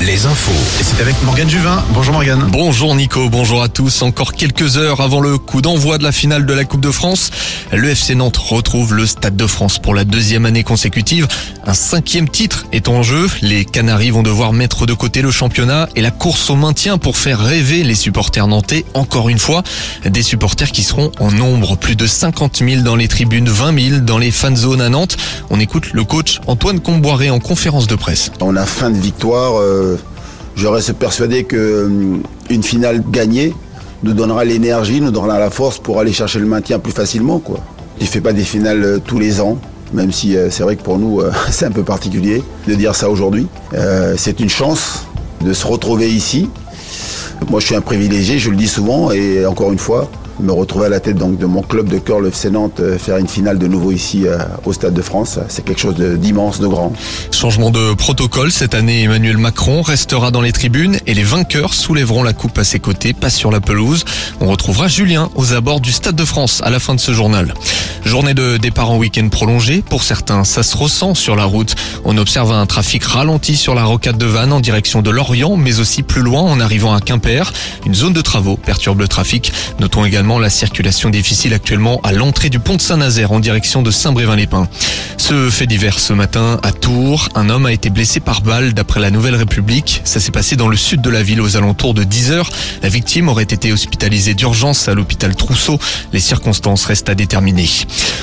les infos. Et c'est avec Morgane Juvin. Bonjour Morgane. Bonjour Nico, bonjour à tous. Encore quelques heures avant le coup d'envoi de la finale de la Coupe de France, le FC Nantes retrouve le Stade de France pour la deuxième année consécutive. Un cinquième titre est en jeu. Les Canaries vont devoir mettre de côté le championnat et la course au maintien pour faire rêver les supporters nantais encore une fois. Des supporters qui seront en nombre, plus de 50 000 dans les tribunes, 20 000 dans les fan zones à Nantes. On écoute le coach Antoine Comboiré en conférence de presse. On a fin de victoire. Euh, je reste persuadé que euh, finale gagnée nous donnera l'énergie, nous donnera la force pour aller chercher le maintien plus facilement. Quoi. Je fais pas des finales euh, tous les ans, même si euh, c'est vrai que pour nous c'est un peu particulier de dire ça aujourd'hui. C'est une chance de se retrouver ici. Moi je suis un privilégié, je le dis souvent, et encore une fois, me retrouver à la tête donc, de mon club de cœur, le FC Nantes, euh, faire une finale de nouveau ici euh, au Stade de France, c'est quelque chose d'immense, de grand. Changement de protocole, cette année Emmanuel Macron restera dans les tribunes et les vainqueurs soulèveront la coupe à ses côtés, pas sur la pelouse. On retrouvera Julien aux abords du Stade de France à la fin de ce journal. Journée de départ en week-end prolongé, pour certains ça se ressent sur la route. On observe un trafic ralenti sur la rocade de Vannes en direction de Lorient, mais aussi plus loin en arrivant à Quimper. Une zone de travaux perturbe le trafic. Notons également la circulation difficile actuellement à l'entrée du pont de Saint-Nazaire en direction de Saint-Brévin-les-Pins. Ce fait divers ce matin à Tours, un homme a été blessé par balle d'après la Nouvelle République. Ça s'est passé dans le sud de la ville aux alentours de 10 heures. La victime aurait été hospitalisée d'urgence à l'hôpital Trousseau. Les circonstances restent à déterminer.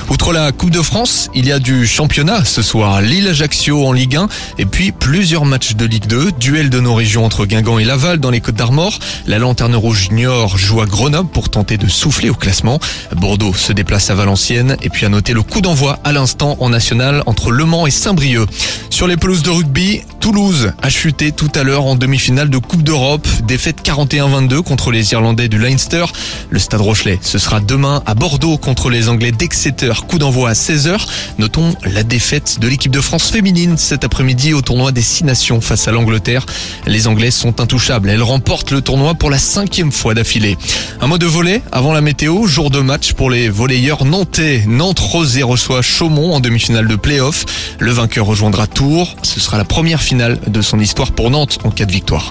Outre la Coupe de France, il y a du championnat ce soir. Lille-Ajaccio en Ligue 1 et puis plusieurs matchs de Ligue 2. Duel de nos régions entre Guingamp et Laval dans les Côtes d'Armor. La Lanterne Rouge Junior joue à Grenoble pour tenter de souffler au classement. Bordeaux se déplace à Valenciennes et puis à noter le coup d'envoi à l'instant en national entre Le Mans et Saint-Brieuc. Sur les pelouses de rugby, Toulouse a chuté tout à l'heure en demi-finale de Coupe d'Europe. Défaite 41-22 contre les Irlandais du Leinster. Le Stade Rochelet, ce sera demain à Bordeaux contre les Anglais d'Exeter. Coup d'envoi à 16h. Notons la défaite de l'équipe de France féminine cet après-midi au tournoi des Six Nations face à l'Angleterre. Les Anglaises sont intouchables. Elles remportent le tournoi pour la cinquième fois d'affilée. Un mot de volet avant la météo. Jour de match pour les volleyeurs nantais. Nantes Rosé reçoit Chaumont en demi-finale de play-off. Le vainqueur rejoindra Tours. Ce sera la première finale de son histoire pour Nantes en cas de victoire.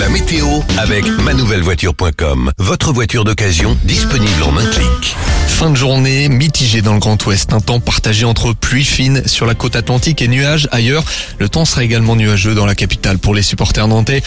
La météo avec manouvellevoiture.com. Votre voiture d'occasion disponible en un clic. Fin de journée mitigée dans le Grand Ouest. Un temps partagé entre pluie fine sur la côte atlantique et nuages ailleurs. Le temps sera également nuageux dans la capitale pour les supporters nantais.